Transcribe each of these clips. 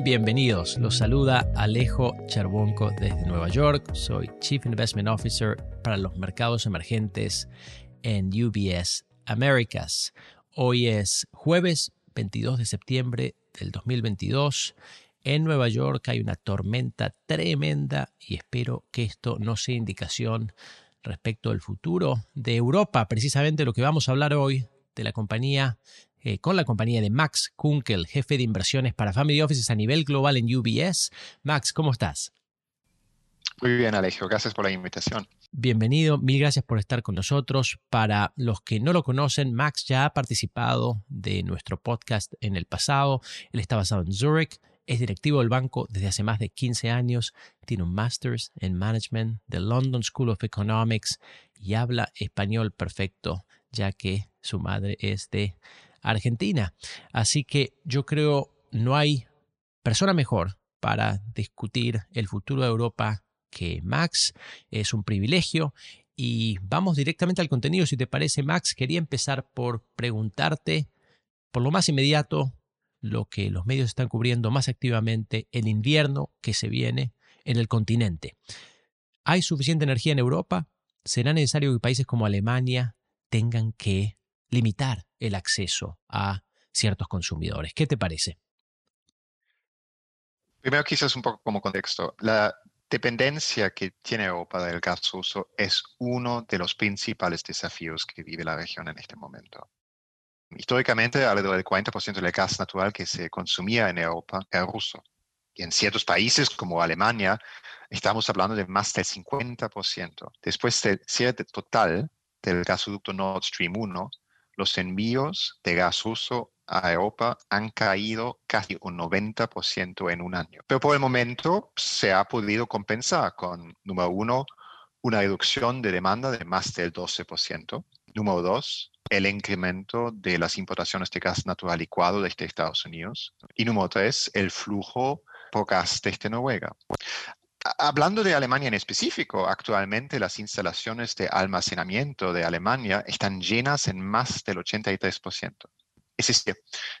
Bienvenidos. Los saluda Alejo Charbonco desde Nueva York. Soy Chief Investment Officer para los mercados emergentes en UBS Americas. Hoy es jueves 22 de septiembre del 2022. En Nueva York hay una tormenta tremenda y espero que esto no sea indicación respecto al futuro de Europa. Precisamente lo que vamos a hablar hoy de la compañía eh, con la compañía de Max Kunkel, jefe de inversiones para Family Offices a nivel global en UBS. Max, ¿cómo estás? Muy bien, Alejo. Gracias por la invitación. Bienvenido, mil gracias por estar con nosotros. Para los que no lo conocen, Max ya ha participado de nuestro podcast en el pasado. Él está basado en Zurich, es directivo del banco desde hace más de 15 años, tiene un Master's en Management de London School of Economics y habla español perfecto, ya que su madre es de Argentina. Así que yo creo no hay persona mejor para discutir el futuro de Europa que Max. Es un privilegio. Y vamos directamente al contenido, si te parece, Max. Quería empezar por preguntarte, por lo más inmediato, lo que los medios están cubriendo más activamente, el invierno que se viene en el continente. ¿Hay suficiente energía en Europa? ¿Será necesario que países como Alemania tengan que limitar el acceso a ciertos consumidores. ¿Qué te parece? Primero, quizás un poco como contexto. La dependencia que tiene Europa del gas ruso es uno de los principales desafíos que vive la región en este momento. Históricamente, alrededor del 40% del gas natural que se consumía en Europa era ruso. Y en ciertos países como Alemania, estamos hablando de más del 50%. Después del cierre total del gasoducto Nord Stream 1, los envíos de gas ruso a Europa han caído casi un 90% en un año. Pero por el momento se ha podido compensar con, número uno, una reducción de demanda de más del 12%. Número dos, el incremento de las importaciones de gas natural licuado desde Estados Unidos. Y número tres, el flujo por gas desde Noruega. Hablando de Alemania en específico, actualmente las instalaciones de almacenamiento de Alemania están llenas en más del 83%. Es decir,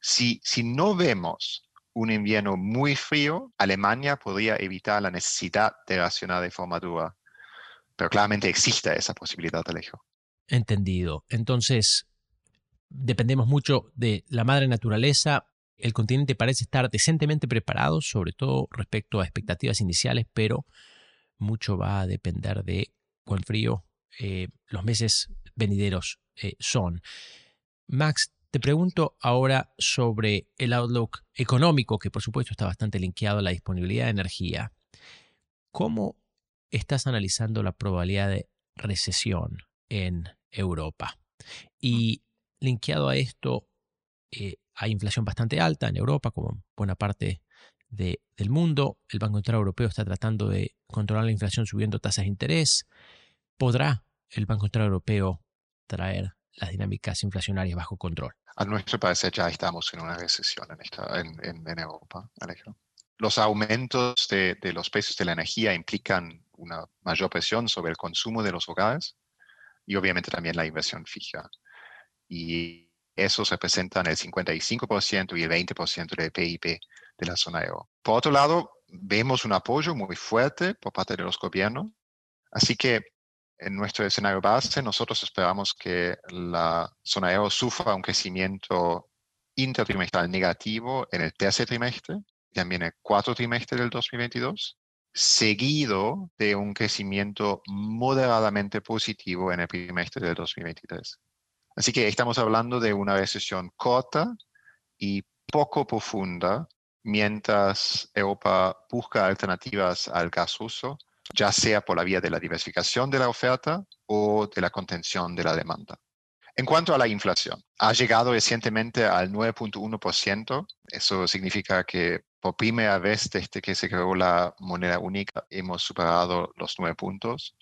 si, si no vemos un invierno muy frío, Alemania podría evitar la necesidad de racionar de forma dura. Pero claramente existe esa posibilidad, Alejo. Entendido. Entonces, dependemos mucho de la madre naturaleza el continente parece estar decentemente preparado, sobre todo respecto a expectativas iniciales, pero mucho va a depender de cuán frío eh, los meses venideros eh, son. Max, te pregunto ahora sobre el outlook económico, que por supuesto está bastante linkeado a la disponibilidad de energía. ¿Cómo estás analizando la probabilidad de recesión en Europa? Y linkeado a esto, eh, hay inflación bastante alta en Europa, como en buena parte del mundo. El Banco Central Europeo está tratando de controlar la inflación subiendo tasas de interés. ¿Podrá el Banco Central Europeo traer las dinámicas inflacionarias bajo control? A nuestro parecer ya estamos en una recesión en, Europa, Alejandro. Los aumentos de, de los precios de la energía implican una mayor presión sobre el consumo de los hogares y obviamente también la inversión fija. Y esos representan el 55% y el 20% del PIB de la zona euro. Por otro lado, vemos un apoyo muy fuerte por parte de los gobiernos. Así que en nuestro escenario base, nosotros esperamos que la zona euro sufra un crecimiento intertrimestral negativo en el tercer trimestre, y también el cuarto trimestre del 2022, seguido de un crecimiento moderadamente positivo en el trimestre del 2023. Así que estamos hablando de una recesión corta y poco profunda mientras Europa busca alternativas al gas ruso, ya sea por la vía de la diversificación de la oferta o de la contención de la demanda. En cuanto a la inflación, ha llegado recientemente al 9.1%. Eso significa que por primera vez desde que se creó la moneda única hemos superado los nueve puntos.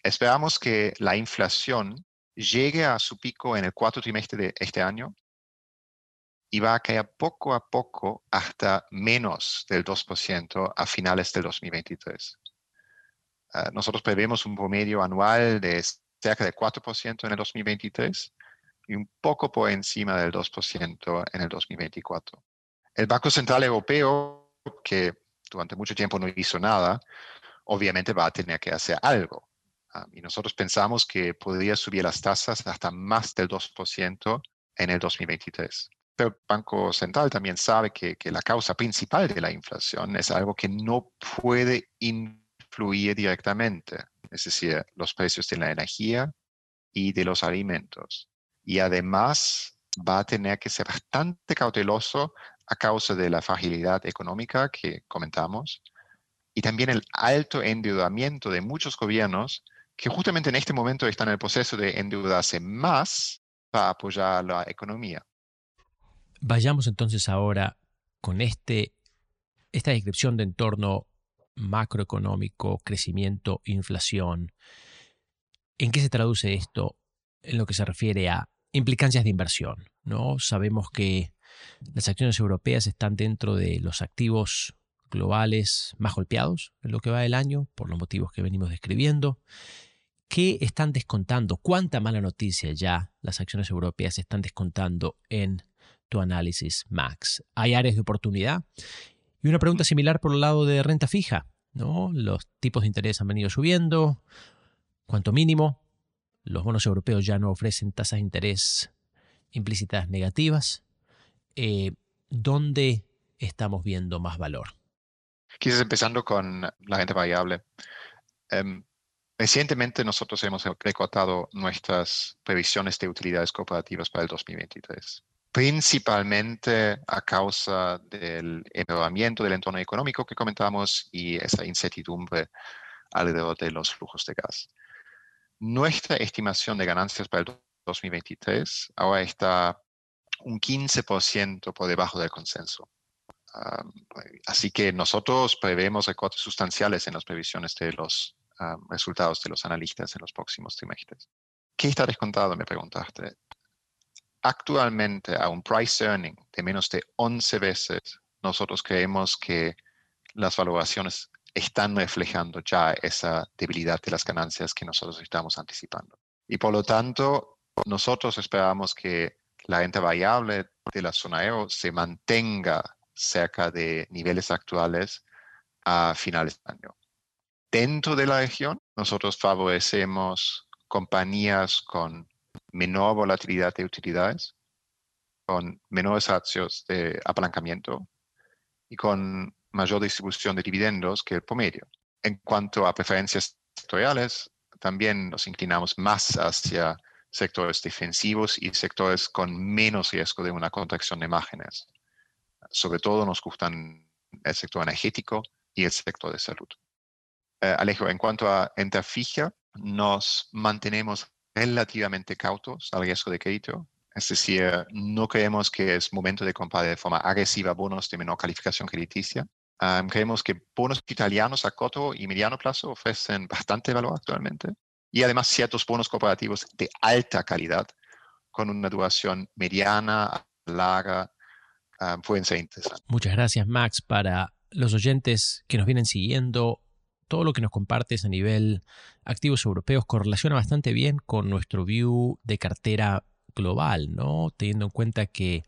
Esperamos que la inflación llegue a su pico en el cuarto trimestre de este año y va a caer poco a poco hasta menos del 2% a finales del 2023. Ah, nosotros prevemos un promedio anual de cerca del 4% en el 2023 y un poco por encima del 2% en el 2024. El Banco Central Europeo, que durante mucho tiempo no hizo nada, obviamente va a tener que hacer algo. Ah, y nosotros pensamos que podría subir las tasas hasta más del 2% en el 2023. Pero el Banco Central también sabe que, que, la causa principal de la inflación es algo que no puede influir directamente, es decir, los precios de la energía y de los alimentos. Y además va a tener que ser bastante cauteloso a causa de la fragilidad económica que comentamos y también el alto endeudamiento de muchos gobiernos que justamente en este momento están en el proceso de endeudarse más para apoyar la economía. Vayamos entonces ahora con este, esta descripción de entorno macroeconómico, crecimiento, inflación. ¿En qué se traduce esto en lo que se refiere a implicancias de inversión? ¿no? Sabemos que las acciones europeas están dentro de los activos globales más golpeados en lo que va del año, por los motivos que venimos describiendo. ¿Qué están descontando? ¿Cuánta mala noticia ya las acciones europeas están descontando en tu análisis, Max? ¿Hay áreas de oportunidad? Y una pregunta similar por el lado de renta fija. ¿no? Los tipos de interés han venido subiendo, cuanto mínimo. Los bonos europeos ya no ofrecen tasas de interés implícitas negativas. Eh, ¿Dónde estamos viendo más valor? Quizás empezando con la renta variable. Em, recientemente nosotros hemos recortado nuestras previsiones de utilidades cooperativas para el 2023, principalmente a causa del empeoramiento del entorno económico que comentamos y esa incertidumbre alrededor de los flujos de gas. Nuestra estimación de ganancias para el 2023 ahora está un 15% por debajo del consenso. Así que nosotros prevemos recortes sustanciales en las previsiones de los resultados de los analistas en los próximos trimestres. ¿Qué está descontado? Me preguntaste. Actualmente, a un price earning de menos de 11 veces, nosotros creemos que las valoraciones están reflejando ya esa debilidad de las ganancias que nosotros estamos anticipando. Y por lo tanto, nosotros esperamos que la renta variable de la zona euro se mantenga cerca de niveles actuales a finales de año. Dentro de la región, nosotros favorecemos compañías con menor volatilidad de utilidades, con menores ratios de apalancamiento y con mayor distribución de dividendos que el promedio. En cuanto a preferencias sectoriales, también nos inclinamos más hacia sectores defensivos y sectores con menos riesgo de una contracción de márgenes. Sobre todo nos gustan el sector energético y el sector de salud. Eh, Alejo, en cuanto a renta fija, nos mantenemos relativamente cautos al riesgo de crédito. Es decir, no creemos que es momento de comprar de forma agresiva bonos de menor calificación crediticia. creemos que bonos italianos a corto y mediano plazo ofrecen bastante valor actualmente y además ciertos bonos cooperativos de alta calidad con una duración mediana, larga, ah, pueden ser interesantes. Muchas gracias, Max. Para los oyentes que nos vienen siguiendo, todo lo que nos compartes a nivel activos europeos correlaciona bastante bien con nuestro view de cartera global, ¿no? Teniendo en cuenta que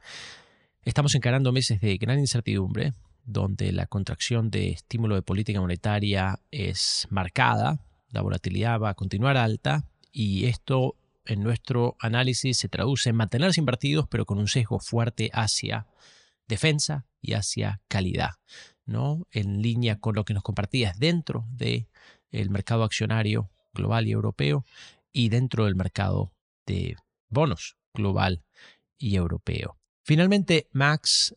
estamos encarando meses de gran incertidumbre, donde la contracción de estímulo de política monetaria es marcada, la volatilidad va a continuar alta y esto en nuestro análisis se traduce en mantenerse invertidos pero con un sesgo fuerte hacia defensa y hacia calidad, ¿no? En línea con lo que nos compartías dentro del el mercado accionario global y europeo y dentro del mercado de bonos global y europeo. Finalmente, Max,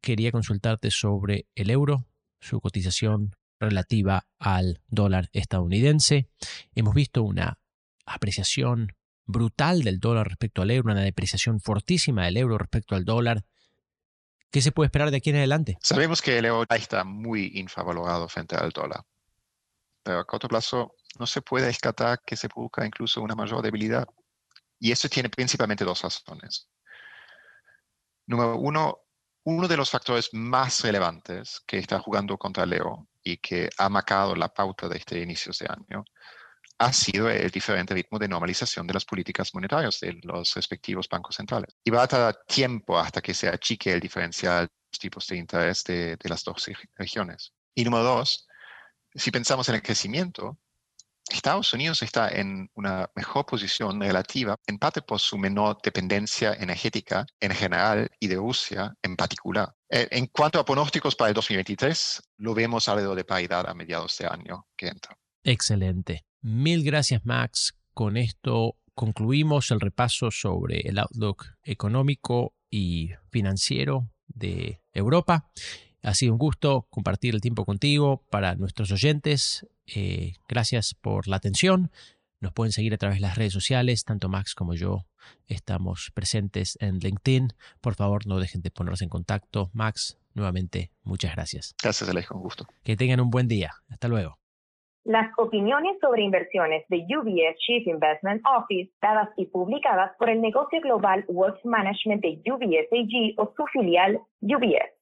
quería consultarte sobre el euro, su cotización relativa al dólar estadounidense. Hemos visto una apreciación brutal del dólar respecto al euro, una depreciación fortísima del euro respecto al dólar. ¿Qué se puede esperar de aquí en adelante? Sabemos que el euro está muy infravalorado frente al dólar, pero a corto plazo no se puede descartar que se produzca incluso una mayor debilidad. Y eso tiene principalmente dos razones. Número uno, uno de los factores más relevantes que está jugando contra el euro y que ha marcado la pauta de este inicio de año ha sido el diferente ritmo de normalización de las políticas monetarias de los respectivos bancos centrales. Y va a tardar tiempo hasta que se achique el diferencial tipos de interés de, de las dos regiones. Y número dos, si pensamos en el crecimiento, Estados Unidos está en una mejor posición relativa, en parte por su menor dependencia energética en general y de Rusia en particular. Eh, en cuanto a pronósticos para el 2023, lo vemos alrededor de paridad a mediados de año que entra. Excelente. Mil gracias, Max. Con esto concluimos el repaso sobre el outlook económico y financiero de Europa. Ha sido un gusto compartir el tiempo contigo para nuestros oyentes. Eh, gracias por la atención. Nos pueden seguir a través de las redes sociales, tanto Max como yo estamos presentes en LinkedIn. Por favor, no dejen de ponerse en contacto. Max, nuevamente, muchas gracias. Gracias, Alejo, un gusto. Que tengan un buen día. Hasta luego. Las opiniones sobre inversiones de UBS Chief Investment Office, dadas y publicadas por el negocio global Wealth Management de UBS AG o su filial UBS.